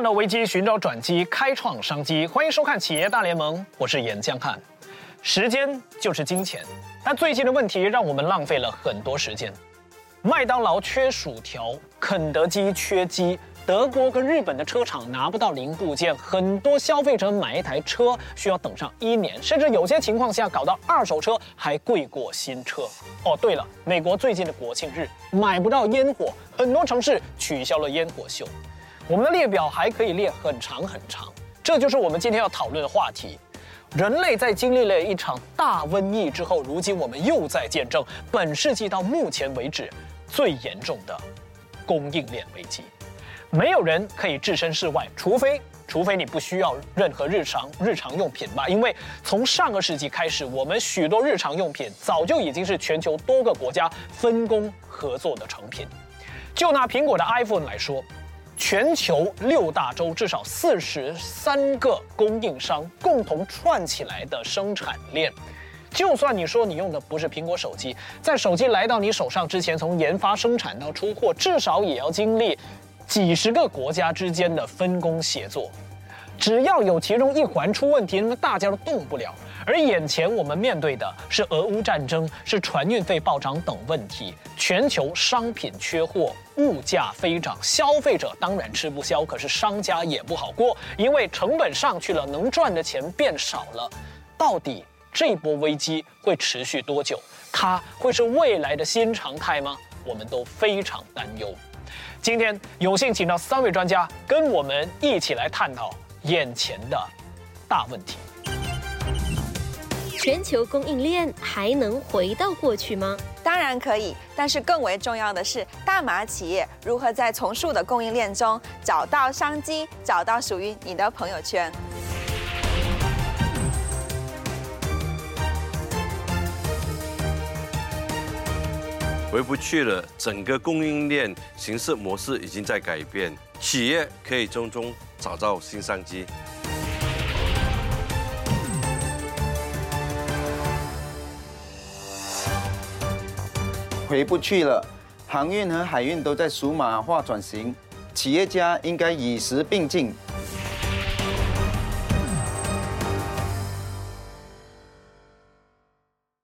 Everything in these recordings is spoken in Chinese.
看到危机，寻找转机，开创商机。欢迎收看《企业大联盟》，我是严江汉。时间就是金钱，但最近的问题让我们浪费了很多时间。麦当劳缺薯条，肯德基缺鸡，德国跟日本的车厂拿不到零部件，很多消费者买一台车需要等上一年，甚至有些情况下搞到二手车还贵过新车。哦，对了，美国最近的国庆日买不到烟火，很多城市取消了烟火秀。我们的列表还可以列很长很长，这就是我们今天要讨论的话题。人类在经历了一场大瘟疫之后，如今我们又在见证本世纪到目前为止最严重的供应链危机。没有人可以置身事外，除非除非你不需要任何日常日常用品吧。因为从上个世纪开始，我们许多日常用品早就已经是全球多个国家分工合作的成品。就拿苹果的 iPhone 来说。全球六大洲至少四十三个供应商共同串起来的生产链，就算你说你用的不是苹果手机，在手机来到你手上之前，从研发、生产到出货，至少也要经历几十个国家之间的分工协作。只要有其中一环出问题，那么大家都动不了。而眼前我们面对的是俄乌战争，是船运费暴涨等问题，全球商品缺货，物价飞涨，消费者当然吃不消，可是商家也不好过，因为成本上去了，能赚的钱变少了。到底这波危机会持续多久？它会是未来的新常态吗？我们都非常担忧。今天有幸请到三位专家，跟我们一起来探讨眼前的大问题。全球供应链还能回到过去吗？当然可以，但是更为重要的是，大麻企业如何在重塑的供应链中找到商机，找到属于你的朋友圈。回不去了，整个供应链形式模式已经在改变，企业可以从中找到新商机。回不去了，航运和海运都在数码化转型，企业家应该与时并进。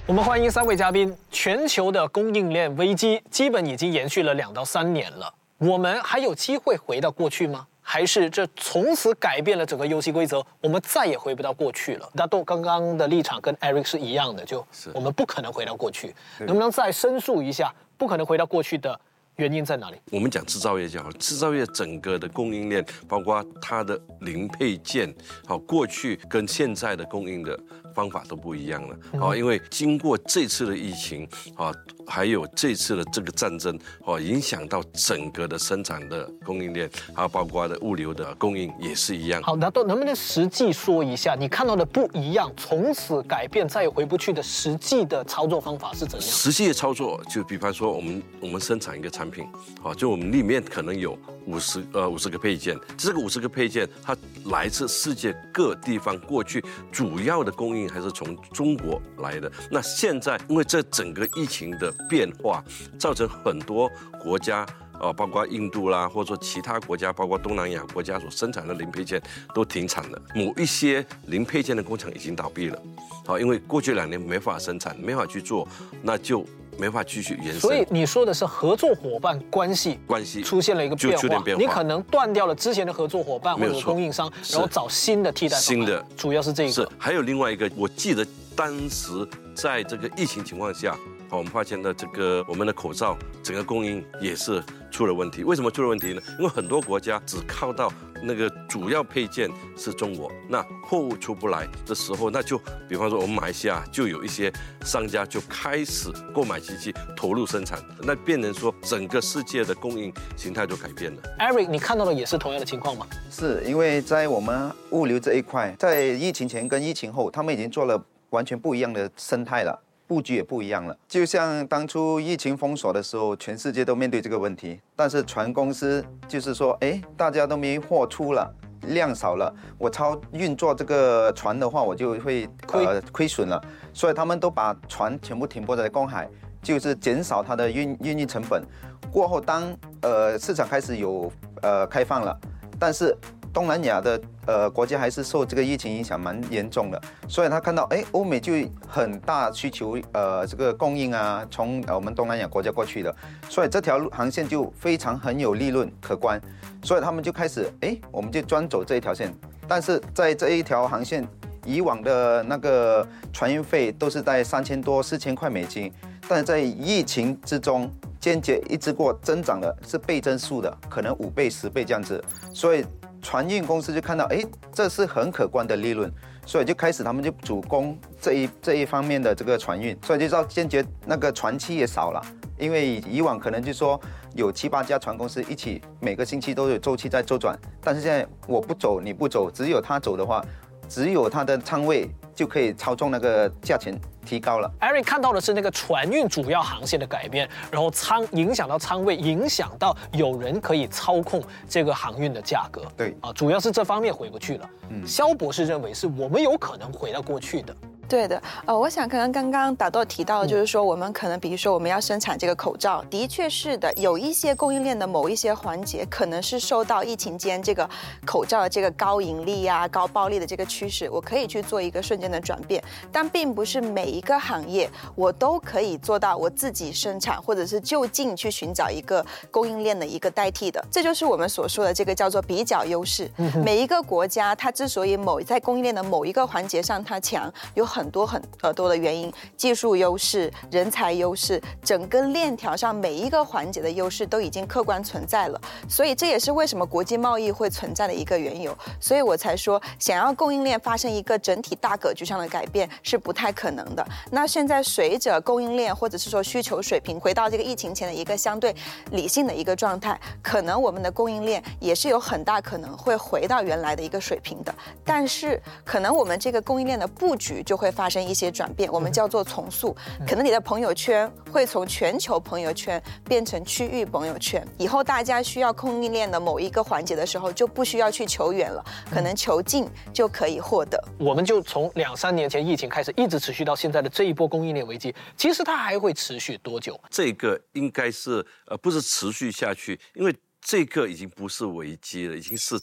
我们欢迎三位嘉宾。全球的供应链危机基本已经延续了两到三年了，我们还有机会回到过去吗？还是这从此改变了整个游戏规则，我们再也回不到过去了。那豆刚刚的立场跟 Eric 是一样的，就是我们不可能回到过去。能不能再申诉一下，不可能回到过去的原因在哪里？我们讲制造业就好，制造业整个的供应链，包括它的零配件，好，过去跟现在的供应的。方法都不一样了，好，因为经过这次的疫情啊，还有这次的这个战争，哦，影响到整个的生产的供应链，还有包括的物流的供应也是一样。好，那都能不能实际说一下，你看到的不一样，从此改变再也回不去的实际的操作方法是怎样？实际的操作就比方说，我们我们生产一个产品，哦，就我们里面可能有五十呃五十个配件，这个五十个配件它来自世界各地方，过去主要的供应。还是从中国来的。那现在，因为这整个疫情的变化，造成很多国家，呃，包括印度啦，或者说其他国家，包括东南亚国家所生产的零配件都停产了。某一些零配件的工厂已经倒闭了，好，因为过去两年没法生产，没法去做，那就。没法继续延伸，所以你说的是合作伙伴关系关系出现了一个变化，你可能断掉了之前的合作伙伴或者供应商，然后找新的替代新的，主要是这个。是还有另外一个，我记得当时在这个疫情情况下。好，我们发现的这个我们的口罩整个供应也是出了问题。为什么出了问题呢？因为很多国家只靠到那个主要配件是中国，那货物出不来的时候，那就比方说我们马来西亚就有一些商家就开始购买机器投入生产，那变成说整个世界的供应形态都改变了。Eric，你看到的也是同样的情况吗？是因为在我们物流这一块，在疫情前跟疫情后，他们已经做了完全不一样的生态了。布局也不一样了，就像当初疫情封锁的时候，全世界都面对这个问题，但是船公司就是说，哎，大家都没货出了，量少了，我超运作这个船的话，我就会亏。亏损了，所以他们都把船全部停泊在公海，就是减少它的运运营成本。过后，当呃市场开始有呃开放了，但是东南亚的呃国家还是受这个疫情影响蛮严重的，所以他看到哎欧美就很大需求呃这个供应啊，从我们东南亚国家过去的，所以这条路航线就非常很有利润可观，所以他们就开始哎我们就专走这一条线，但是在这一条航线以往的那个船运费都是在三千多四千块美金，但是在疫情之中。间接一直过增长的是倍增数的，可能五倍、十倍这样子，所以船运公司就看到，哎，这是很可观的利润，所以就开始他们就主攻这一这一方面的这个船运，所以就造坚决那个船期也少了，因为以往可能就说有七八家船公司一起每个星期都有周期在周转，但是现在我不走你不走，只有他走的话，只有他的仓位就可以操纵那个价钱。提高了。Eric 看到的是那个船运主要航线的改变，然后仓影响到仓位，影响到有人可以操控这个航运的价格。对啊，主要是这方面回不去了。嗯，肖博士认为是我们有可能回到过去的。对的，呃，我想可能刚刚打豆提到，就是说我们可能，比如说我们要生产这个口罩，的确是的，有一些供应链的某一些环节，可能是受到疫情间这个口罩的这个高盈利啊、高暴利的这个趋势，我可以去做一个瞬间的转变，但并不是每一个行业我都可以做到我自己生产，或者是就近去寻找一个供应链的一个代替的，这就是我们所说的这个叫做比较优势。每一个国家它之所以某在供应链的某一个环节上它强，有。很多很呃多的原因，技术优势、人才优势，整个链条上每一个环节的优势都已经客观存在了，所以这也是为什么国际贸易会存在的一个缘由。所以我才说，想要供应链发生一个整体大格局上的改变是不太可能的。那现在随着供应链或者是说需求水平回到这个疫情前的一个相对理性的一个状态，可能我们的供应链也是有很大可能会回到原来的一个水平的。但是可能我们这个供应链的布局就会。会发生一些转变，我们叫做重塑。可能你的朋友圈会从全球朋友圈变成区域朋友圈。以后大家需要供应链的某一个环节的时候，就不需要去求远了，可能求近就可以获得。我们就从两三年前疫情开始，一直持续到现在的这一波供应链危机，其实它还会持续多久？这个应该是呃，不是持续下去，因为这个已经不是危机了，已经是。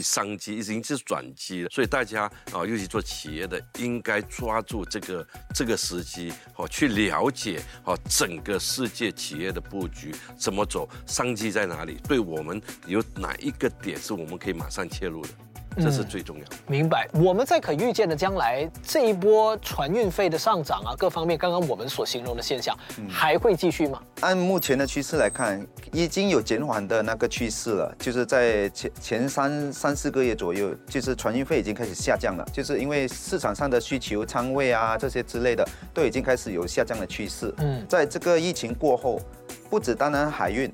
商机已经是转机了，所以大家啊，尤其做企业的，应该抓住这个这个时机，哦，去了解哦整个世界企业的布局怎么走，商机在哪里，对我们有哪一个点是我们可以马上切入的。这是最重要的。明白。我们在可预见的将来，这一波船运费的上涨啊，各方面，刚刚我们所形容的现象，还会继续吗？按目前的趋势来看，已经有减缓的那个趋势了。就是在前前三三四个月左右，就是船运费已经开始下降了。就是因为市场上的需求、仓位啊这些之类的，都已经开始有下降的趋势。嗯，在这个疫情过后，不止单单海运，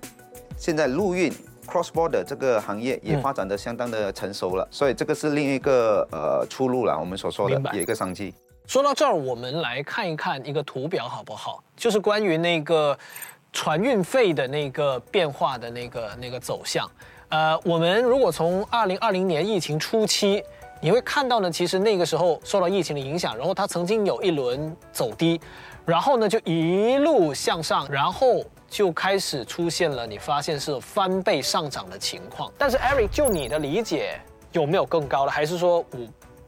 现在陆运。Cross border 这个行业也发展的相当的成熟了，所以这个是另一个呃出路了。我们所说的有一个商机。说到这儿，我们来看一看一个图表好不好？就是关于那个船运费的那个变化的那个那个走向。呃，我们如果从二零二零年疫情初期，你会看到呢，其实那个时候受到疫情的影响，然后它曾经有一轮走低，然后呢就一路向上，然后。就开始出现了，你发现是翻倍上涨的情况。但是 Eric，就你的理解，有没有更高的？还是说，我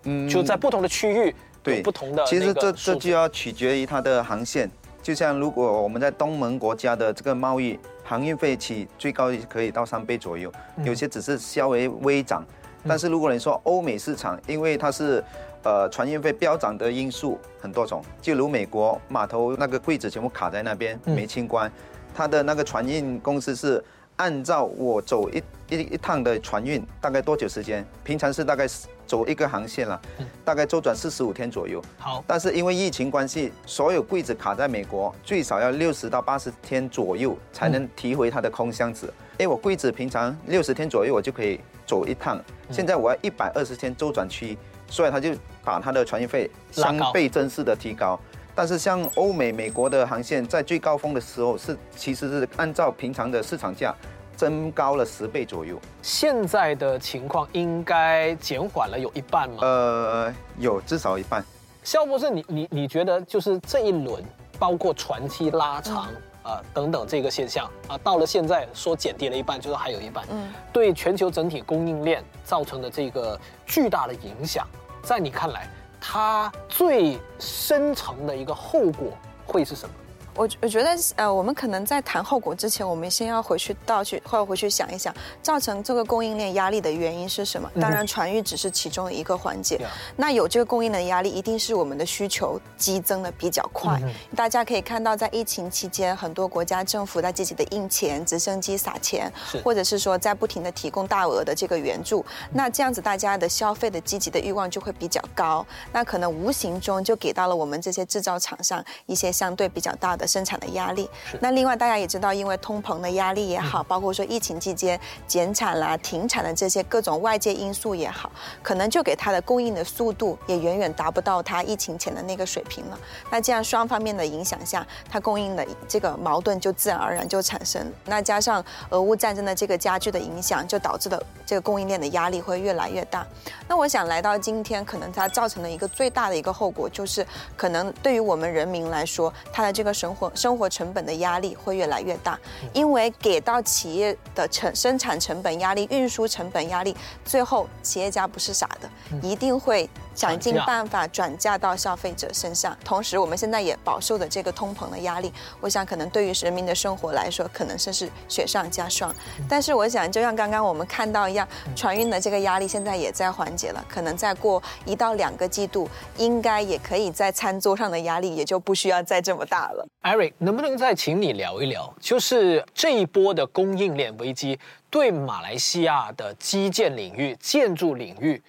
嗯，就在不同的区域对不同的？其实这这就要取决于它的航线。就像如果我们在东盟国家的这个贸易，航运费起最高可以到三倍左右，有些只是稍微微涨。但是如果你说欧美市场，因为它是呃船运费飙涨的因素很多种，就如美国码头那个柜子全部卡在那边没清关。他的那个船运公司是按照我走一一一趟的船运大概多久时间？平常是大概走一个航线了，大概周转四十五天左右。好，但是因为疫情关系，所有柜子卡在美国，最少要六十到八十天左右才能提回它的空箱子。哎，我柜子平常六十天左右我就可以走一趟，现在我要一百二十天周转期，所以他就把他的船运费三倍增式的提高。但是像欧美、美国的航线，在最高峰的时候是其实是按照平常的市场价，增高了十倍左右。现在的情况应该减缓了有一半吗？呃，有至少一半。肖博士，你你你觉得就是这一轮，包括船期拉长，啊等等这个现象啊，到了现在说减低了一半，就是还有一半，嗯，对全球整体供应链造成的这个巨大的影响，在你看来，它最深层的一个后果会是什么？我我觉得，呃，我们可能在谈后果之前，我们先要回去倒去，或者回去想一想，造成这个供应链压力的原因是什么？当然，船运只是其中一个环节。那有这个供应链压力，一定是我们的需求激增的比较快。大家可以看到，在疫情期间，很多国家政府在积极的印钱、直升机撒钱，或者是说在不停的提供大额的这个援助。那这样子，大家的消费的积极的欲望就会比较高。那可能无形中就给到了我们这些制造厂商一些相对比较大的。生产的压力，那另外大家也知道，因为通膨的压力也好，包括说疫情期间减产啦、停产的这些各种外界因素也好，可能就给它的供应的速度也远远达不到它疫情前的那个水平了。那这样双方面的影响下，它供应的这个矛盾就自然而然就产生。那加上俄乌战争的这个加剧的影响，就导致了这个供应链的压力会越来越大。那我想来到今天，可能它造成的一个最大的一个后果，就是可能对于我们人民来说，它的这个生活。生活成本的压力会越来越大，因为给到企业的成生产成本压力、运输成本压力，最后企业家不是傻的，一定会想尽办法转嫁到消费者身上。同时，我们现在也饱受的这个通膨的压力，我想可能对于人民的生活来说，可能是是雪上加霜。但是，我想就像刚刚我们看到一样，船运的这个压力现在也在缓解了，可能再过一到两个季度，应该也可以在餐桌上的压力也就不需要再这么大了。Eric，能不能再请你聊一聊，就是这一波的供应链危机对马来西亚的基建领域、建筑领域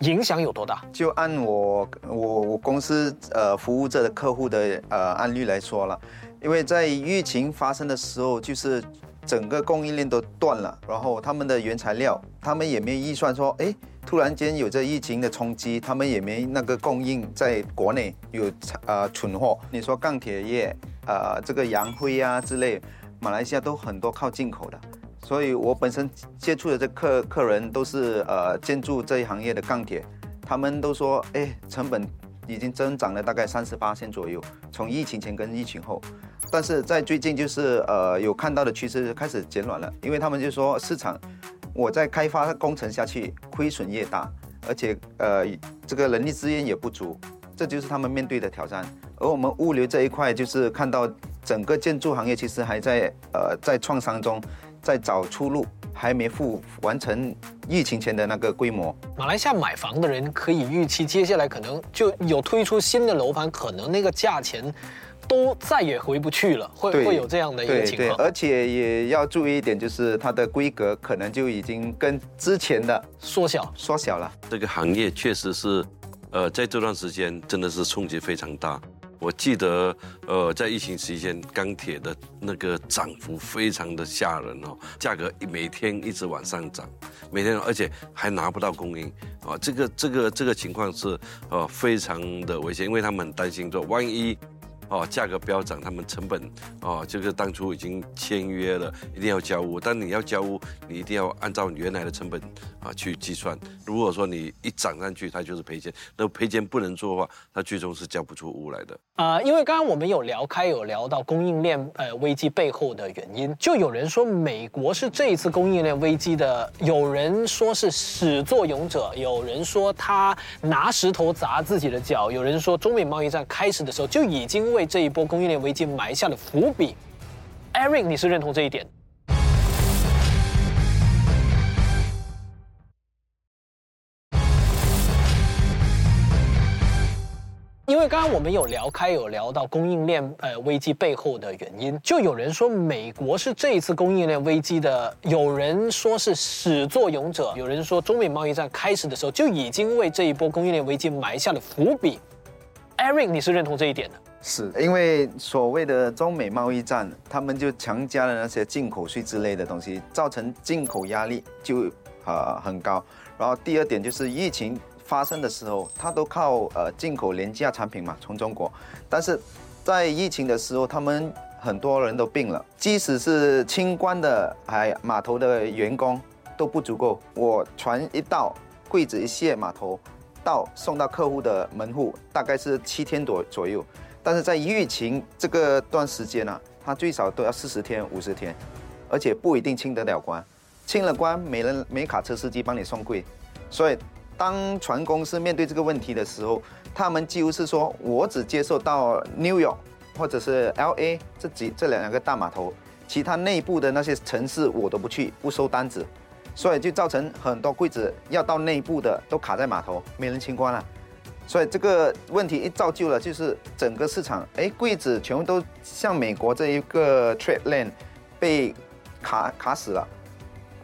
影响有多大？就按我我我公司呃服务这的客户的呃案例来说了，因为在疫情发生的时候，就是整个供应链都断了，然后他们的原材料，他们也没预算说，哎。突然间有这疫情的冲击，他们也没那个供应在国内有呃存货。你说钢铁业，呃这个洋灰啊之类，马来西亚都很多靠进口的。所以我本身接触的这客客人都是呃建筑这一行业的钢铁，他们都说，哎，成本已经增长了大概三十八千左右，从疫情前跟疫情后。但是在最近就是呃有看到的趋势开始减软了，因为他们就说市场。我在开发工程下去，亏损越大，而且呃，这个人力资源也不足，这就是他们面对的挑战。而我们物流这一块，就是看到整个建筑行业其实还在呃在创伤中，在找出路，还没复完成疫情前的那个规模。马来西亚买房的人可以预期，接下来可能就有推出新的楼盘，可能那个价钱。都再也回不去了，会会有这样的一个情况。而且也要注意一点，就是它的规格可能就已经跟之前的缩小缩小了。这个行业确实是，呃，在这段时间真的是冲击非常大。我记得，呃，在疫情期间，钢铁的那个涨幅非常的吓人哦，价格每天一直往上涨，每天而且还拿不到供应啊，这个这个这个情况是呃非常的危险，因为他们很担心说万一。哦，价格飙涨，他们成本哦，这个当初已经签约了，一定要交屋。但你要交屋，你一定要按照你原来的成本啊去计算。如果说你一涨上去，它就是赔钱。那赔钱不能做的话，它最终是交不出屋来的。啊，因为刚刚我们有聊开，有聊到供应链呃危机背后的原因，就有人说美国是这一次供应链危机的，有人说是始作俑者，有人说他拿石头砸自己的脚，有人说中美贸易战开始的时候就已经。为这一波供应链危机埋下了伏笔，Eric，你是认同这一点？因为刚刚我们有聊开，有聊到供应链呃危机背后的原因，就有人说美国是这一次供应链危机的，有人说是始作俑者，有人说中美贸易战开始的时候就已经为这一波供应链危机埋下了伏笔，Eric，你是认同这一点的？是因为所谓的中美贸易战，他们就强加了那些进口税之类的东西，造成进口压力就呃很高。然后第二点就是疫情发生的时候，它都靠呃进口廉价产品嘛，从中国。但是在疫情的时候，他们很多人都病了，即使是清关的还码头的员工都不足够。我船一到，柜子一卸，码头到送到客户的门户，大概是七天多左右。但是在疫情这个段时间呢，它最少都要四十天、五十天，而且不一定清得了关。清了关，没人没卡车司机帮你送柜，所以当船公司面对这个问题的时候，他们几乎是说，我只接受到 New York 或者是 L A 这几这两个大码头，其他内部的那些城市我都不去，不收单子，所以就造成很多柜子要到内部的都卡在码头，没人清关了。所以这个问题一造就了，就是整个市场，哎，柜子全部都像美国这一个 trade lane 被卡卡死了，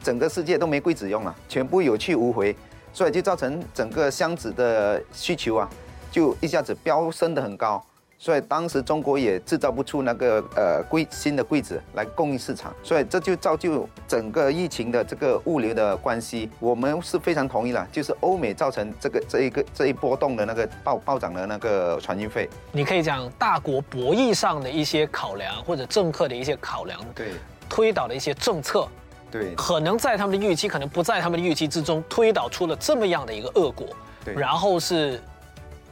整个世界都没柜子用了，全部有去无回，所以就造成整个箱子的需求啊，就一下子飙升的很高。所以当时中国也制造不出那个呃柜新的柜子来供应市场，所以这就造就整个疫情的这个物流的关系。我们是非常同意了，就是欧美造成这个这一个这一波动的那个暴暴涨的那个船运费。你可以讲大国博弈上的一些考量，或者政客的一些考量，对推导的一些政策，对可能在他们的预期，可能不在他们的预期之中，推导出了这么样的一个恶果，对然后是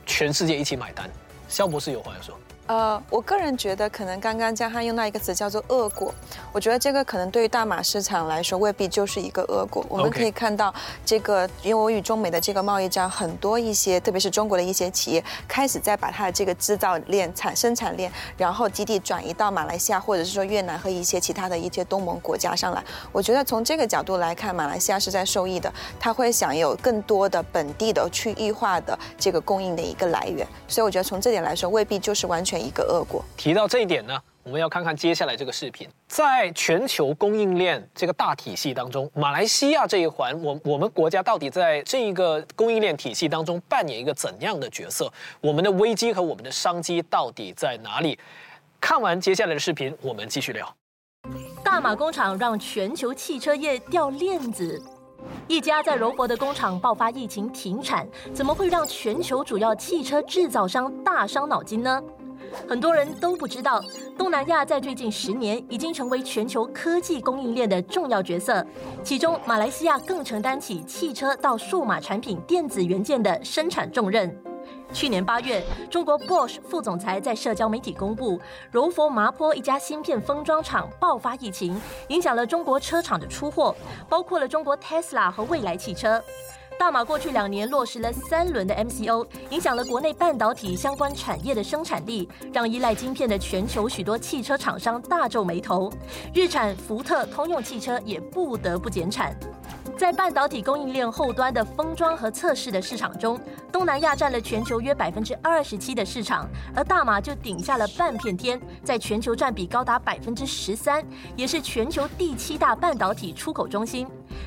全世界一起买单。肖博士有话要说。呃，我个人觉得，可能刚刚江汉用到一个词叫做“恶果”，我觉得这个可能对于大马市场来说未必就是一个恶果。我们可以看到，这个因为我与中美的这个贸易战，很多一些，特别是中国的一些企业，开始在把它的这个制造链、产生产链，然后基地转移到马来西亚，或者是说越南和一些其他的一些东盟国家上来。我觉得从这个角度来看，马来西亚是在受益的，它会享有更多的本地的区域化的这个供应的一个来源。所以我觉得从这点来说，未必就是完全一个恶果。提到这一点呢，我们要看看接下来这个视频，在全球供应链这个大体系当中，马来西亚这一环，我我们国家到底在这一个供应链体系当中扮演一个怎样的角色？我们的危机和我们的商机到底在哪里？看完接下来的视频，我们继续聊。大马工厂让全球汽车业掉链子。一家在柔佛的工厂爆发疫情停产，怎么会让全球主要汽车制造商大伤脑筋呢？很多人都不知道，东南亚在最近十年已经成为全球科技供应链的重要角色，其中马来西亚更承担起汽车到数码产品电子元件的生产重任。去年八月，中国 Bosch 副总裁在社交媒体公布，柔佛麻坡一家芯片封装厂爆发疫情，影响了中国车厂的出货，包括了中国 Tesla 和蔚来汽车。大马过去两年落实了三轮的 MCO，影响了国内半导体相关产业的生产力，让依赖晶片的全球许多汽车厂商大皱眉头。日产、福特、通用汽车也不得不减产。在半导体供应链后端的封装和测试的市场中，东南亚占了全球约百分之二十七的市场，而大马就顶下了半片天，在全球占比高达百分之十三，也是全球第七大半导体出口中心。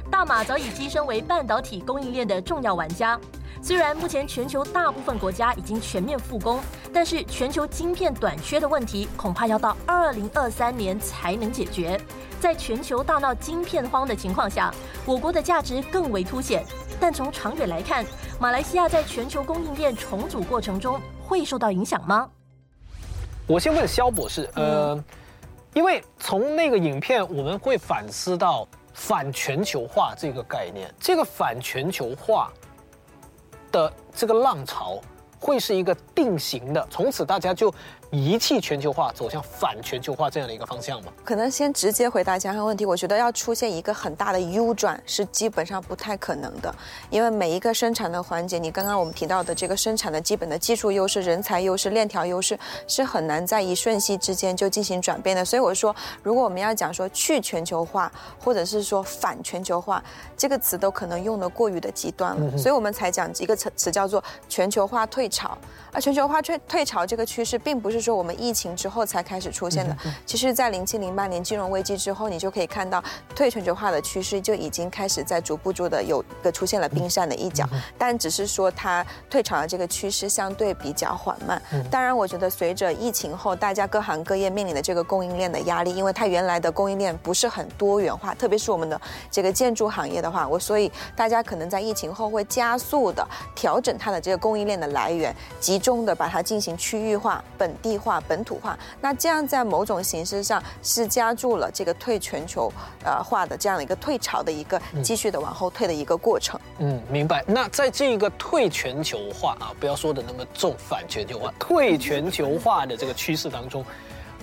大马早已跻身为半导体供应链的重要玩家。虽然目前全球大部分国家已经全面复工，但是全球晶片短缺的问题恐怕要到二零二三年才能解决。在全球大闹晶片荒的情况下，我国的价值更为凸显。但从长远来看，马来西亚在全球供应链重组过程中会受到影响吗？我先问肖博士，呃，因为从那个影片我们会反思到反全球化这个概念，这个反全球化的这个浪潮会是一个定型的，从此大家就遗弃全球化，走向反全球化这样的一个方向吗？可能先直接回答江汉问题，我觉得要出现一个很大的 U 转是基本上不太可能的，因为每一个生产的环节，你刚刚我们提到的这个生产的基本的技术优势、人才优势、链条优势，是很难在一瞬息之间就进行转变的。所以我说，如果我们要讲说去全球化，或者是说反全球化，这个词都可能用的过于的极端了，所以我们才讲一个词词叫做全球化退潮。而全球化退退潮这个趋势，并不是说我们疫情之后才开始出现的。其实，在零七零八年金融危机之后，你就可以看到退全球化的趋势就已经开始在逐步逐的有一个出现了冰山的一角，但只是说它退场的这个趋势相对比较缓慢。当然，我觉得随着疫情后，大家各行各业面临的这个供应链的压力，因为它原来的供应链不是很多元化，特别是我们的这个建筑行业的话，我所以大家可能在疫情后会加速的调整它的这个供应链的来源，集中的把它进行区域化、本地化、本土化。那这样在某种形式上是加注了这个退全球呃化的这样的一个退潮的一个继续的往后退的一个过程。嗯，明白。那在这个退全球化啊，不要说的那么重，反全球化、退全球化的这个趋势当中，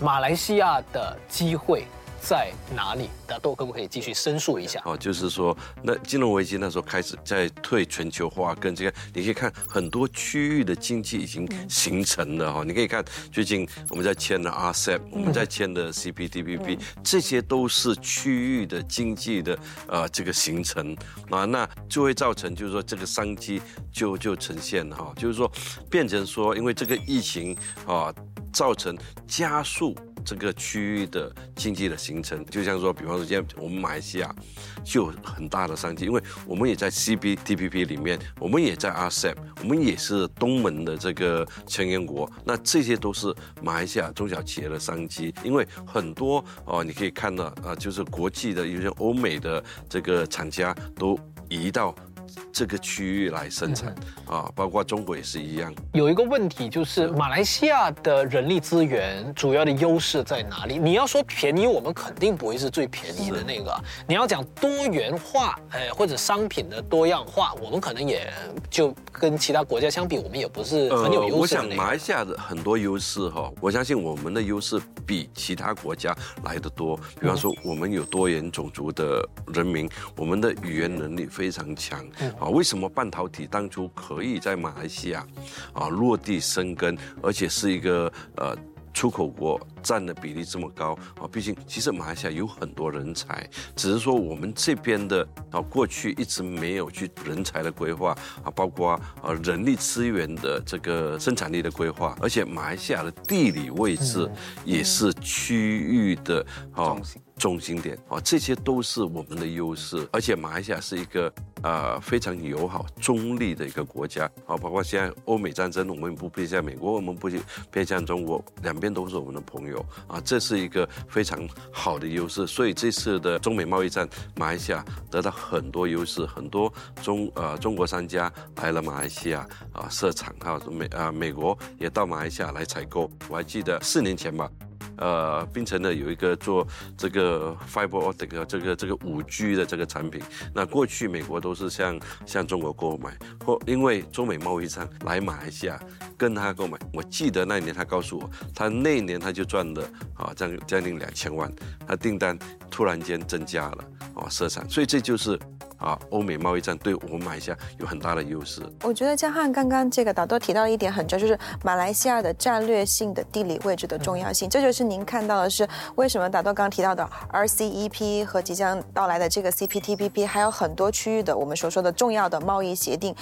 马来西亚的机会在哪里？大豆可不可以继续申诉一下？哦，就是说，那金融危机那时候开始在退全球化，跟这个你可以看很多区域的经济已经形成了哈。你可以看最近我们在签的 RCEP，我们在签的 CPTPP，这些都是区域的经济的呃这个形成啊，那就会造成就是说这个商机就就呈现哈，就是说变成说因为这个疫情啊。造成加速这个区域的经济的形成，就像说，比方说，现在我们马来西亚就有很大的商机，因为我们也在 CPTPP 里面，我们也在 RCEP，我们也是东盟的这个成员国，那这些都是马来西亚中小企业的商机，因为很多哦，你可以看到啊，就是国际的有些欧美的这个厂家都移到。这个区域来生产啊，包括中国也是一样。有一个问题就是，马来西亚的人力资源主要的优势在哪里？你要说便宜，我们肯定不会是最便宜的那个。你要讲多元化，哎，或者商品的多样化，我们可能也就跟其他国家相比，我们也不是很有优势。我想马来西亚的很多优势哈，我相信我们的优势比其他国家来的多。比方说，我们有多元种族的人民，我们的语言能力非常强。啊，为什么半导体当初可以在马来西亚啊落地生根，而且是一个呃出口国占的比例这么高啊？毕竟其实马来西亚有很多人才，只是说我们这边的啊过去一直没有去人才的规划啊，包括啊人力资源的这个生产力的规划，而且马来西亚的地理位置也是区域的啊。中心点啊，这些都是我们的优势，而且马来西亚是一个呃非常友好、中立的一个国家啊。包括现在欧美战争，我们不偏向美国，我们不偏向中国，两边都是我们的朋友啊，这是一个非常好的优势。所以这次的中美贸易战，马来西亚得到很多优势，很多中呃中国商家来了马来西亚啊设厂哈，美啊美国也到马来西亚来采购。我还记得四年前吧。呃，槟城呢有一个做这个 fiber optic 这个这个五 G 的这个产品。那过去美国都是向向中国购买，或因为中美贸易战来马来西亚跟他购买。我记得那一年他告诉我，他那一年他就赚了啊将将近两千万，他订单突然间增加了啊生产，所以这就是。啊，欧美贸易战对我们马来西亚有很大的优势。我觉得江汉刚刚这个导都提到了一点很重要，就是马来西亚的战略性的地理位置的重要性。这就是您看到的是为什么导都刚刚提到的 RCEP 和即将到来的这个 CPTPP，还有很多区域的我们所说的重要的贸易协定，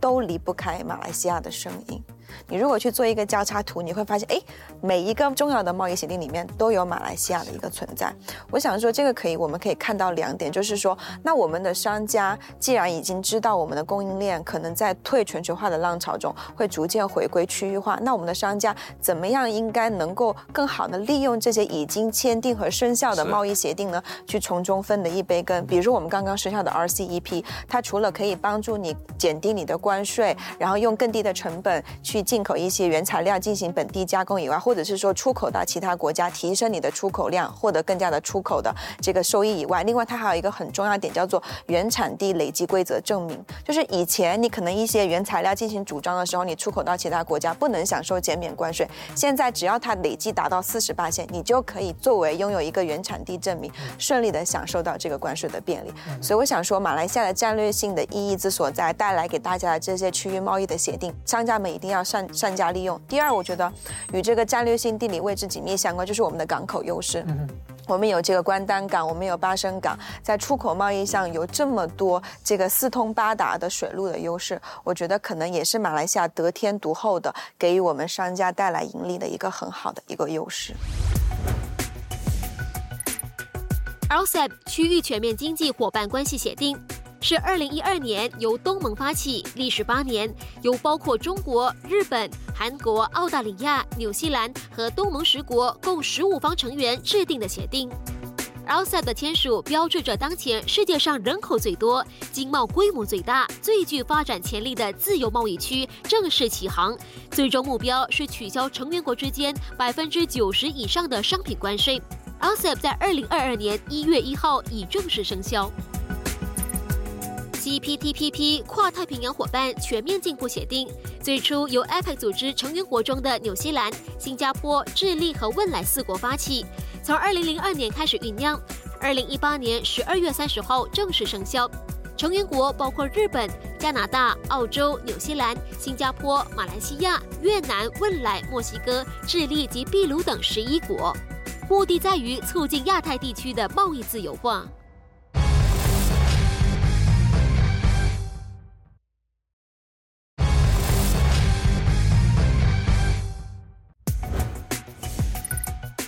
都离不开马来西亚的声音。你如果去做一个交叉图，你会发现，哎，每一个重要的贸易协定里面都有马来西亚的一个存在。我想说，这个可以，我们可以看到两点，就是说，那我们的商家既然已经知道我们的供应链可能在退全球化的浪潮中会逐渐回归区域化，那我们的商家怎么样应该能够更好的利用这些已经签订和生效的贸易协定呢？去从中分得一杯羹。比如我们刚刚生效的 RCEP，它除了可以帮助你减低你的关税，然后用更低的成本去进口一些原材料进行本地加工以外，或者是说出口到其他国家，提升你的出口量，获得更加的出口的这个收益以外，另外它还有一个很重要点叫做原产地累积规则证明，就是以前你可能一些原材料进行组装的时候，你出口到其他国家不能享受减免关税，现在只要它累计达到四十八线，你就可以作为拥有一个原产地证明，顺利的享受到这个关税的便利。所以我想说，马来西亚的战略性的意义之所在，带来给大家的这些区域贸易的协定，商家们一定要上。善善加利用。第二，我觉得与这个战略性地理位置紧密相关，就是我们的港口优势。我们有这个关丹港，我们有巴生港，在出口贸易上有这么多这个四通八达的水路的优势，我觉得可能也是马来西亚得天独厚的，给予我们商家带来盈利的一个很好的一个优势。RCEP 区域全面经济伙伴关系协定。是二零一二年由东盟发起，历时八年，由包括中国、日本、韩国、澳大利亚、纽西兰和东盟十国共十五方成员制定的协定。RCEP 的签署标志着当前世界上人口最多、经贸规模最大、最具发展潜力的自由贸易区正式起航。最终目标是取消成员国之间百分之九十以上的商品关税。RCEP 在二零二二年一月一号已正式生效。CPTPP 跨太平洋伙伴全面进步协定，最初由 APEC 组织成员国中的纽西兰、新加坡、智利和汶莱四国发起，从二零零二年开始酝酿，二零一八年十二月三十号正式生效。成员国包括日本、加拿大、澳洲、纽西兰、新加坡、马来西亚、越南、汶莱、墨西哥、智利及秘鲁等十一国，目的在于促进亚太地区的贸易自由化。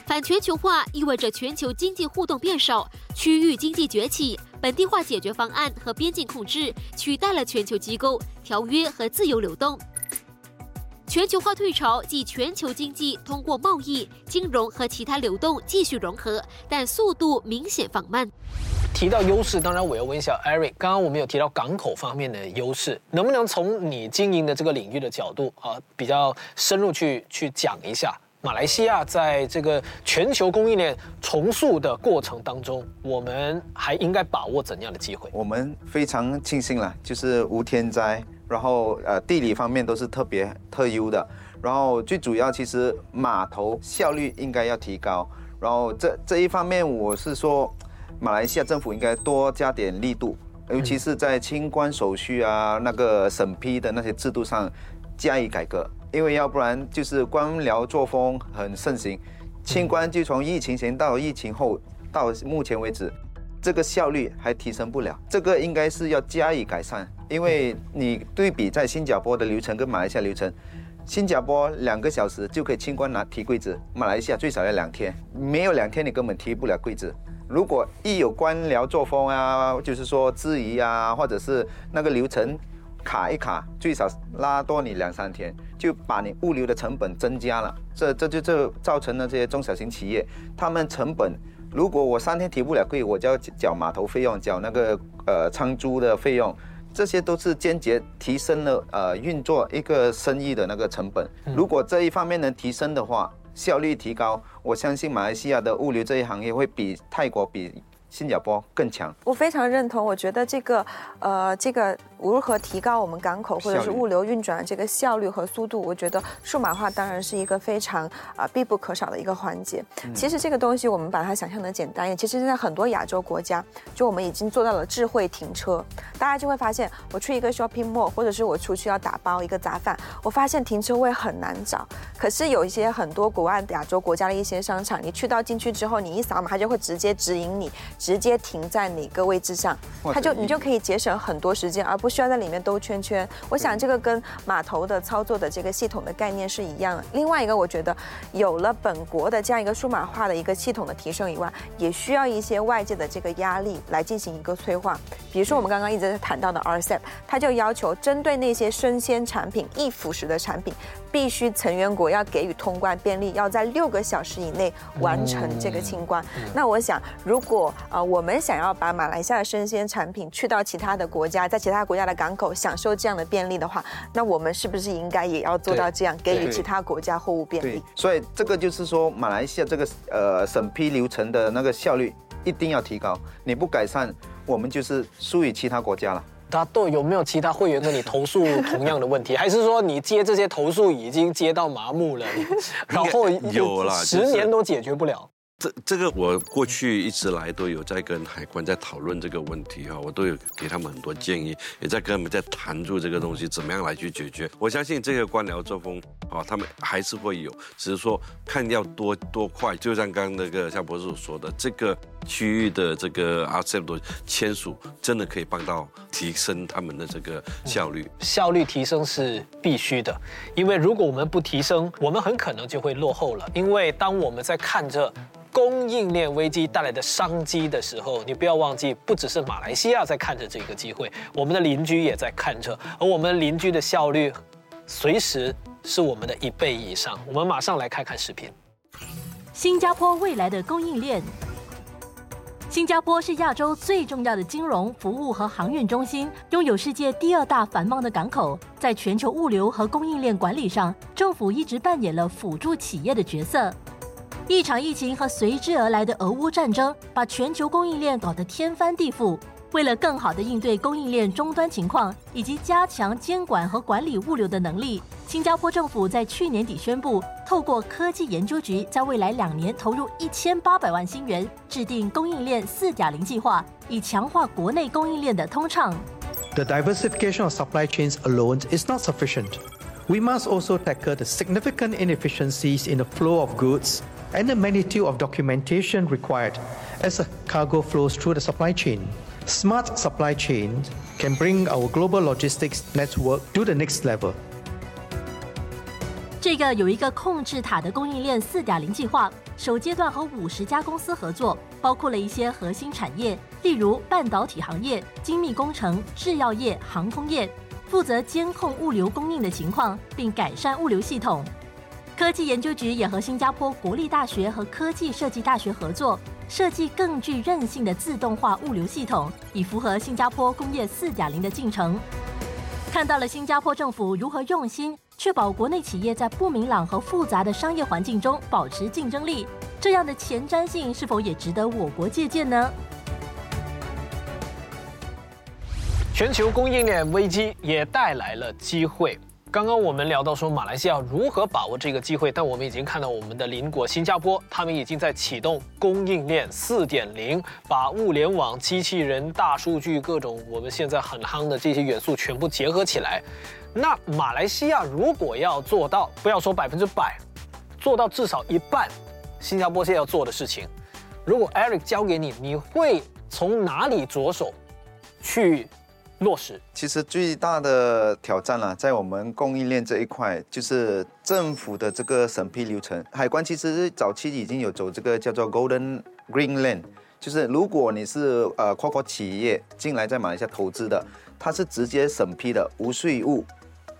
反全球化意味着全球经济互动变少，区域经济崛起，本地化解决方案和边境控制取代了全球机构、条约和自由流动。全球化退潮即全球经济通过贸易、金融和其他流动继续融合，但速度明显放慢。提到优势，当然我要问一下 Eric，刚刚我们有提到港口方面的优势，能不能从你经营的这个领域的角度啊，比较深入去去讲一下？马来西亚在这个全球供应链重塑的过程当中，我们还应该把握怎样的机会？我们非常庆幸了，就是无天灾，然后呃地理方面都是特别特优的，然后最主要其实码头效率应该要提高，然后这这一方面我是说，马来西亚政府应该多加点力度，尤其是在清关手续啊那个审批的那些制度上加以改革。因为要不然就是官僚作风很盛行，清关就从疫情前到疫情后到目前为止，这个效率还提升不了，这个应该是要加以改善。因为你对比在新加坡的流程跟马来西亚流程，新加坡两个小时就可以清关拿提柜子，马来西亚最少要两天，没有两天你根本提不了柜子。如果一有官僚作风啊，就是说质疑啊，或者是那个流程。卡一卡，最少拉多你两三天，就把你物流的成本增加了。这这就这造成了这些中小型企业，他们成本，如果我三天提不了柜，我就要缴码头费用，缴那个呃仓租的费用，这些都是间接提升了呃运作一个生意的那个成本。如果这一方面能提升的话，效率提高，我相信马来西亚的物流这一行业会比泰国比新加坡更强。我非常认同，我觉得这个呃这个。如何提高我们港口或者是物流运转的这个效率和速度？我觉得数码化当然是一个非常啊必不可少的一个环节。其实这个东西我们把它想象的简单一点，其实现在很多亚洲国家，就我们已经做到了智慧停车。大家就会发现，我去一个 shopping mall，或者是我出去要打包一个杂饭，我发现停车位很难找。可是有一些很多国外亚洲国家的一些商场，你去到进去之后，你一扫码，它就会直接指引你，直接停在哪个位置上，它就你就可以节省很多时间，而不。不需要在里面兜圈圈，我想这个跟码头的操作的这个系统的概念是一样的。另外一个，我觉得有了本国的这样一个数码化的一个系统的提升以外，也需要一些外界的这个压力来进行一个催化。比如说我们刚刚一直在谈到的 RCEP，它就要求针对那些生鲜产品、易腐蚀的产品。必须成员国要给予通关便利，要在六个小时以内完成这个清关。那我想，如果呃我们想要把马来西亚的生鲜产品去到其他的国家，在其他国家的港口享受这样的便利的话，那我们是不是应该也要做到这样，给予其他国家货物便利？所以这个就是说，马来西亚这个呃审批流程的那个效率一定要提高。你不改善，我们就是输于其他国家了。他都有没有其他会员跟你投诉同样的问题？还是说你接这些投诉已经接到麻木了？然后有了十年都解决不了。这这个我过去一直来都有在跟海关在讨论这个问题哈，我都有给他们很多建议，也在跟他们在谈住这个东西怎么样来去解决。我相信这个官僚作风啊，他们还是会有，只是说看要多多快。就像刚刚那个夏博士所说的，这个区域的这个 RCEP 签署，真的可以帮到提升他们的这个效率。效率提升是必须的，因为如果我们不提升，我们很可能就会落后了。因为当我们在看着。供应链危机带来的商机的时候，你不要忘记，不只是马来西亚在看着这个机会，我们的邻居也在看着，而我们邻居的效率，随时是我们的一倍以上。我们马上来看看视频。新加坡未来的供应链。新加坡是亚洲最重要的金融服务和航运中心，拥有世界第二大繁忙的港口，在全球物流和供应链管理上，政府一直扮演了辅助企业的角色。一场疫情和随之而来的俄乌战争，把全球供应链搞得天翻地覆。为了更好的应对供应链终端情况，以及加强监管和管理物流的能力，新加坡政府在去年底宣布，透过科技研究局，在未来两年投入一千八百万新元，制定供应链四点零计划，以强化国内供应链的通畅。The diversification of supply chains alone is not sufficient. We must also tackle the significant inefficiencies in the flow of goods and the magnitude of documentation required as a cargo flows through the supply chain. Smart supply chains can bring our global logistics network to the next level. 这个有一个控制塔的供应链四点零计划，首阶段和五十家公司合作，包括了一些核心产业，例如半导体行业、精密工程、制药业、航空业， 负责监控物流供应的情况，并改善物流系统。科技研究局也和新加坡国立大学和科技设计大学合作。设计更具韧性的自动化物流系统，以符合新加坡工业四点零的进程。看到了新加坡政府如何用心确保国内企业在不明朗和复杂的商业环境中保持竞争力，这样的前瞻性是否也值得我国借鉴呢？全球供应链危机也带来了机会。刚刚我们聊到说马来西亚如何把握这个机会，但我们已经看到我们的邻国新加坡，他们已经在启动供应链四点零，把物联网、机器人、大数据各种我们现在很夯的这些元素全部结合起来。那马来西亚如果要做到，不要说百分之百，做到至少一半，新加坡现在要做的事情，如果 Eric 交给你，你会从哪里着手去？落实其实最大的挑战呢，在我们供应链这一块，就是政府的这个审批流程。海关其实早期已经有走这个叫做 Golden Green Lane，就是如果你是呃跨国企业进来在马来西亚投资的，它是直接审批的，无税务，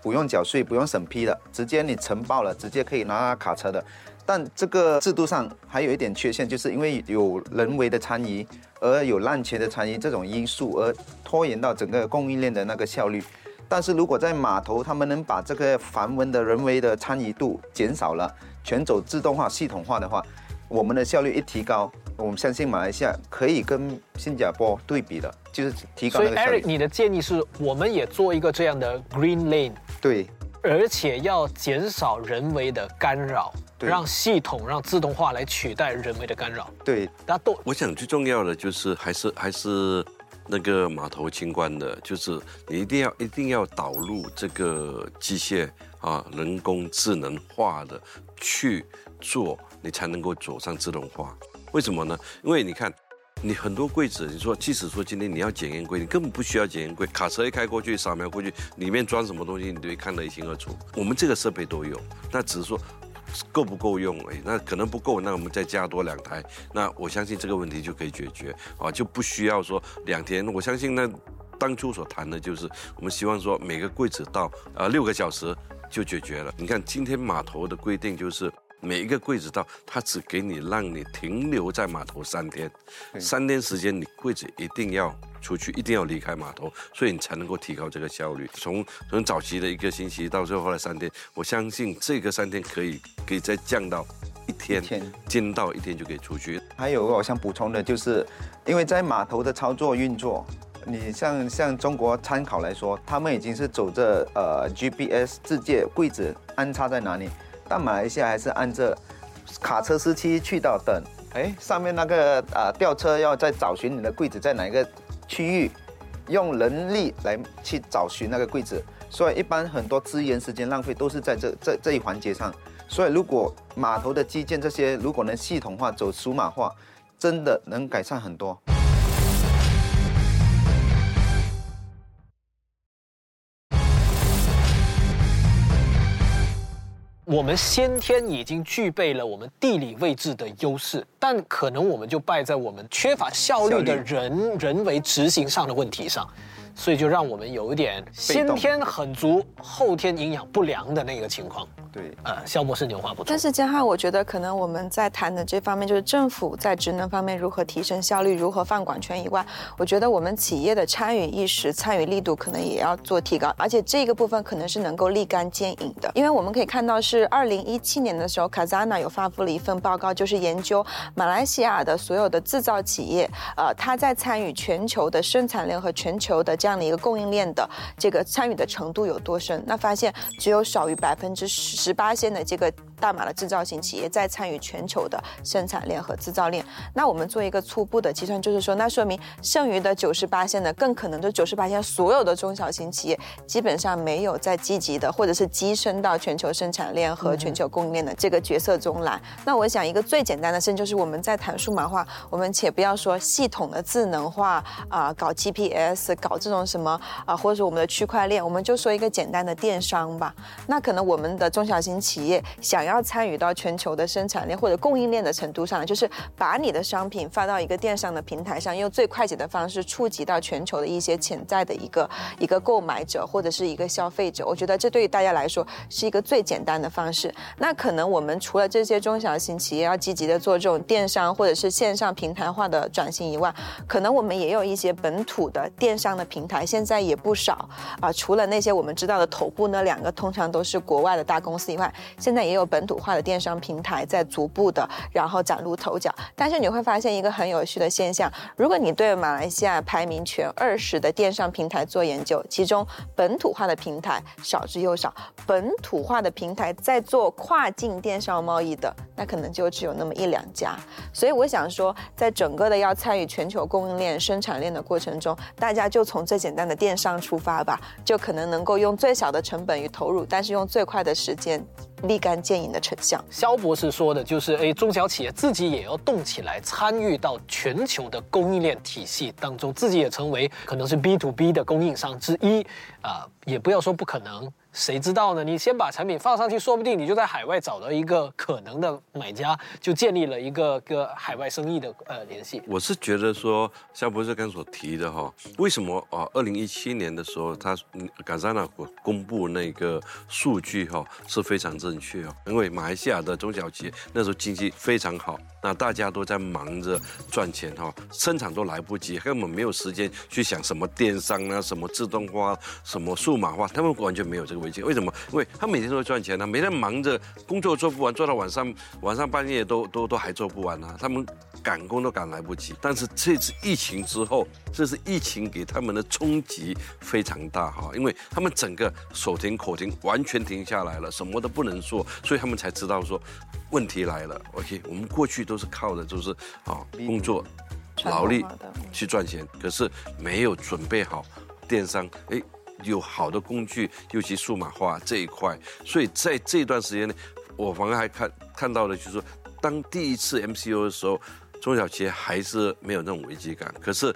不用缴税，不用审批的，直接你承包了，直接可以拿卡车的。但这个制度上还有一点缺陷，就是因为有人为的参与，而有滥权的参与这种因素，而拖延到整个供应链的那个效率。但是如果在码头，他们能把这个繁文的人为的参与度减少了，全走自动化、系统化的话，我们的效率一提高，我们相信马来西亚可以跟新加坡对比的，就是提高。所以，Eric，你的建议是，我们也做一个这样的 Green Lane，对，而且要减少人为的干扰。让系统让自动化来取代人为的干扰。对，大家都。我想最重要的就是还是还是那个码头清关的，就是你一定要一定要导入这个机械啊，人工智能化的去做，你才能够走上自动化。为什么呢？因为你看。你很多柜子，你说即使说今天你要检验柜，你根本不需要检验柜，卡车一开过去，扫描过去，里面装什么东西，你都会看得一清二楚。我们这个设备都有，那只是说够不够用而已。那可能不够，那我们再加多两台，那我相信这个问题就可以解决啊，就不需要说两天。我相信那当初所谈的就是，我们希望说每个柜子到呃六个小时就解决了。你看今天码头的规定就是。每一个柜子到，他只给你让你停留在码头三天，三天时间你柜子一定要出去，一定要离开码头，所以你才能够提高这个效率。从从早期的一个星期到最后的三天，我相信这个三天可以可以再降到一天，降到一天就可以出去。还有我想补充的就是，因为在码头的操作运作，你像像中国参考来说，他们已经是走着呃 GPS 自界柜子安插在哪里。但马来西亚还是按着卡车司机去到等，哎，上面那个啊吊车要再找寻你的柜子在哪一个区域，用人力来去找寻那个柜子，所以一般很多资源时间浪费都是在这这这一环节上。所以如果码头的基建这些如果能系统化走数码化，真的能改善很多。我们先天已经具备了我们地理位置的优势，但可能我们就败在我们缺乏效率的人人为执行上的问题上。所以就让我们有一点先天很足，后天营养不良的那个情况。对，呃，肖博士你有话不错但。是江汉，我觉得可能我们在谈的这方面，就是政府在职能方面如何提升效率，如何放管权以外，我觉得我们企业的参与意识、参与力度可能也要做提高，而且这个部分可能是能够立竿见影的，因为我们可以看到是二零一七年的时候，Kazana 有发布了一份报告，就是研究马来西亚的所有的制造企业，呃，它在参与全球的生产链和全球的这样这样的一个供应链的这个参与的程度有多深？那发现只有少于百分之十八线的这个大码的制造型企业在参与全球的生产链和制造链。那我们做一个初步的计算，就是说，那说明剩余的九十八线的，更可能就九十八线所有的中小型企业基本上没有在积极的或者是跻身到全球生产链和全球供应链的这个角色中来。那我想一个最简单的事就是我们在谈数码化，我们且不要说系统的智能化啊、搞 GPS，搞这这种什么啊、或者说我们的区块链，我们就说一个简单的电商吧。那可能我们的中小型企业想要参与到全球的生产链或者供应链的程度上，就是把你的商品发到一个电商的平台上，用最快捷的方式触及到全球的一些潜在的一个一个购买者或者是一个消费者。我觉得这对于大家来说是一个最简单的方式。那可能我们除了这些中小型企业要积极的做这种电商或者是线上平台化的转型以外，可能我们也有一些本土的电商的平平台，现在也不少啊、除了那些我们知道的头部那两个，通常都是国外的大公司以外，现在也有本土化的电商平台在逐步的然后崭露头角。但是你会发现一个很有趣的现象，如果你对马来西亚排名前二十的电商平台做研究，其中本土化的平台少之又少，本土化的平台在做跨境电商贸易的，那可能就只有那么一两家。所以我想说，在整个的要参与全球供应链、生产链的过程中，大家就从最简单的电商出发吧，就可能能够用最小的成本与投入，但是用最快的时间立竿见影的成效。肖博士说的就是，哎，中小企业自己也要动起来，参与到全球的供应链体系当中，自己也成为可能是 B to B 的供应商之一，啊、也不要说不可能，谁知道呢？你先把产品放上去，说不定你就在海外找到一个可能的买家，就建立了一个个海外生意的呃联系。我是觉得说，像博士刚所提的哈，为什么啊？二零一七年的时候，他冈萨纳公布那个数据哈是非常正确哦，因为马来西亚的中小企业那时候经济非常好，那大家都在忙着赚钱哈，生产都来不及，根本没有时间去想什么电商啊、什么自动化、什么数码化，他们完全没有这个危机。为什么？因为他每天都在赚钱啊，每天忙着工作做不完，做到晚上晚上半夜都都都还做不完啊，他们赶工都赶来不及。但是这次疫情之后，这次疫情给他们的冲击非常大哈，因为他们整个手停口停，完全停下来了，什么都不能做，所以他们才知道说问题来了。OK，我们过去都是靠的就是啊工作劳力去赚钱，可是没有准备好电商，哎，有好的工具，尤其数码化这一块，所以在这段时间内，我反而还看看到的就是说，当第一次 MCO 的时候，中小企业还是没有那种危机感，可是。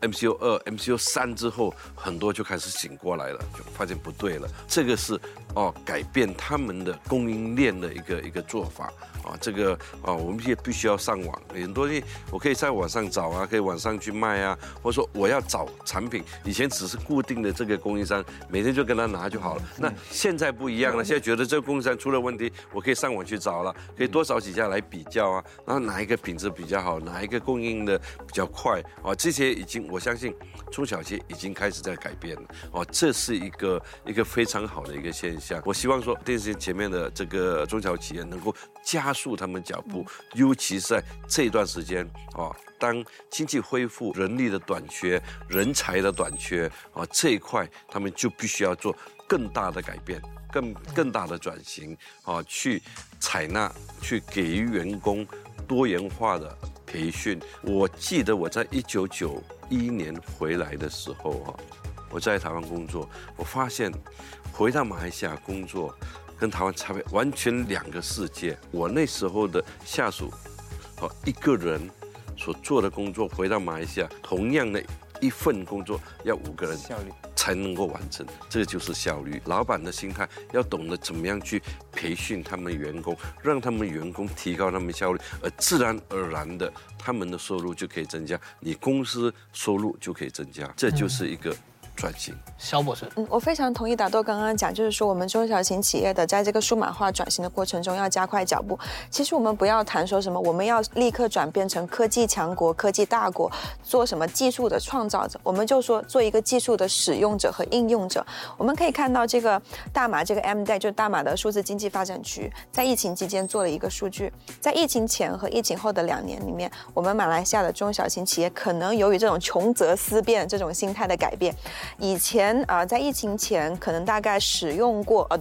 MCO 二、MCO 三之后，很多就开始醒过来了，就发现不对了。这个是哦，改变他们的供应链的一个一个做法啊。这个啊，我们也必须要上网，很多东西我可以在网上找啊，可以网上去卖啊，或者说我要找产品，以前只是固定的这个供应商，每天就跟他拿就好了。那现在不一样了，现在觉得这个供应商出了问题，我可以上网去找了，可以多找几家来比较啊，然后哪一个品质比较好，哪一个供应的比较快啊，这些已经我相信中小企业已经开始在改变了哦，这是一个一个非常好的一个现象。我希望说电视机前面的这个中小企业能够加速他们脚步，尤其是在这段时间啊。当经济恢复、人力的短缺、人才的短缺啊这一块，他们就必须要做更大的改变、更更大的转型啊，去采纳、去给予员工多元化的培训。我记得我在一九九一年回来的时候啊，我在台湾工作，我发现回到马来西亚工作跟台湾差别完全两个世界。我那时候的下属，哦，一个人所做的工作，回到马来西亚，同样的一份工作要五个人效率才能够完成，这个就是效率。老板的心态要懂得怎么样去培训他们员工，让他们员工提高他们效率，而自然而然的他们的收入就可以增加，你公司收入就可以增加，这就是一个转型。肖博士，嗯，我非常同意达豆刚刚讲，就是说我们中小型企业的在这个数码化转型的过程中要加快脚步。其实我们不要谈说什么我们要立刻转变成科技强国、科技大国，做什么技术的创造者，我们就说做一个技术的使用者和应用者。我们可以看到这个大马这个 M 代，就是大马的数字经济发展局，在疫情期间做了一个数据，在疫情前和疫情后的两年里面，我们马来西亚的中小型企业可能由于这种穷则思变这种心态的改变，以前啊、在疫情前可能大概使用过呃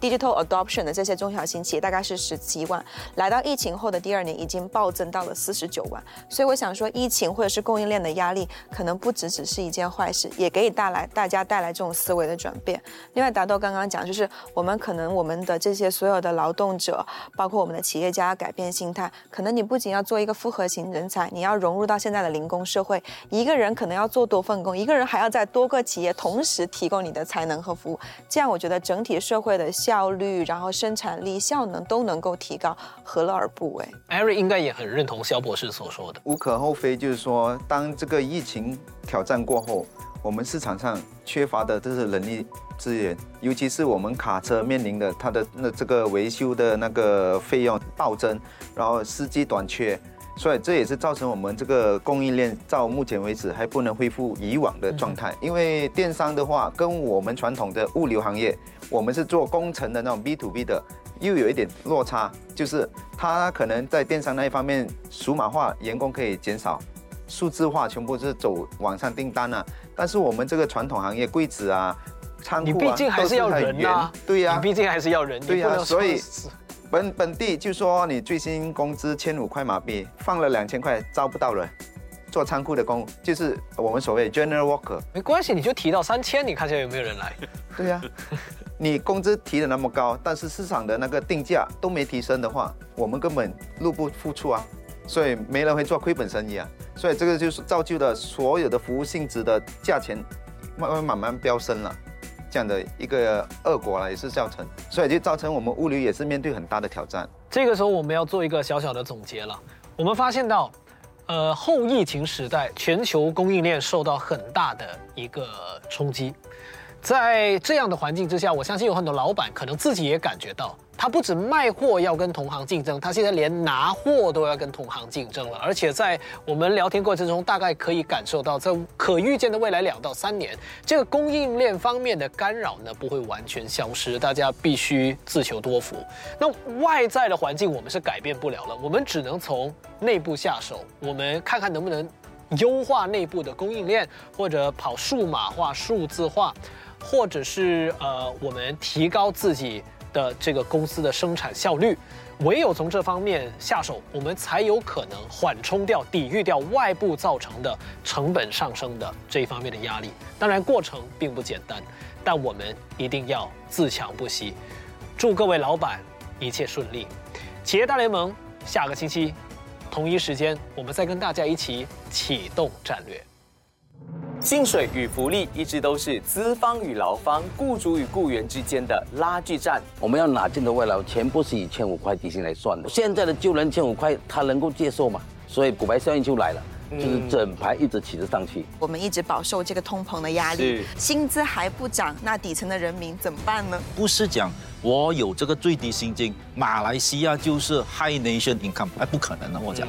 digital adoption 的这些中小型企业大概是十七万，来到疫情后的第二年已经暴增到了四十九万，所以我想说，疫情或者是供应链的压力，可能不只只是一件坏事，也可以带来大家带来这种思维的转变。另外，达豆刚刚讲，就是我们可能我们的这些所有的劳动者，包括我们的企业家改变心态，可能你不仅要做一个复合型人才，你要融入到现在的零工社会，一个人可能要做多份工，一个人还要在多个企业同时提供你的才能和服务，这样我觉得整体社会的效率，然后生产力、效能都能够提高，何乐而不为？艾瑞应该也很认同肖博士所说的。无可厚非，就是说，当这个疫情挑战过后，我们市场上缺乏的这是人力资源，尤其是我们卡车面临的它的那这个维修的那个费用暴增，然后司机短缺。所以这也是造成我们这个供应链到目前为止还不能恢复以往的状态。因为电商的话，跟我们传统的物流行业，我们是做工程的那种 B to B 的，又有一点落差，就是它可能在电商那一方面数码化，员工可以减少，数字化全部是走网上订单啊。但是我们这个传统行业，柜子啊、仓库啊，你毕竟还是要人啊，对呀、你毕竟还是要人，对呀所以是本本地就说你最新工资千五块马币，放了两千块招不到人，做仓库的工就是我们所谓 general worker。没关系，你就提到三千，你看一下有没有人来。对呀、你工资提的那么高，但是市场的那个定价都没提升的话，我们根本入不敷出啊，所以没人会做亏本生意啊，所以这个就是造就了所有的服务性质的价钱慢慢慢慢飙升了。这样的一个恶果了，也是造成，所以就造成我们物流也是面对很大的挑战。这个时候我们要做一个小小的总结了。我们发现到，呃，后疫情时代，全球供应链受到很大的一个冲击。在这样的环境之下，我相信有很多老板可能自己也感觉到，他不止卖货要跟同行竞争，他现在连拿货都要跟同行竞争了。而且在我们聊天过程中，大概可以感受到，在可预见的未来两到三年，这个供应链方面的干扰呢不会完全消失，大家必须自求多福。那外在的环境我们是改变不了了，我们只能从内部下手，我们看看能不能优化内部的供应链，或者跑数码化、数字化。或者是呃，我们提高自己的这个公司的生产效率，唯有从这方面下手，我们才有可能缓冲掉、抵御掉外部造成的成本上升的这一方面的压力。当然，过程并不简单，但我们一定要自强不息。祝各位老板一切顺利！企业大联盟下个星期同一时间，我们再跟大家一起启动战略。薪水与福利一直都是资方与劳方、雇主与雇员之间的拉锯战。我们要拿进的外劳全部是以千五块底薪来算的。现在的旧人千五块，他能够接受吗？所以骨牌效应就来了，就是整排一直起着上去。我们一直饱受这个通膨的压力，薪资还不涨，那底层的人民怎么办呢？不是讲我有这个最低薪金，马来西亚就是 high nation income，哎，不可能的，我讲。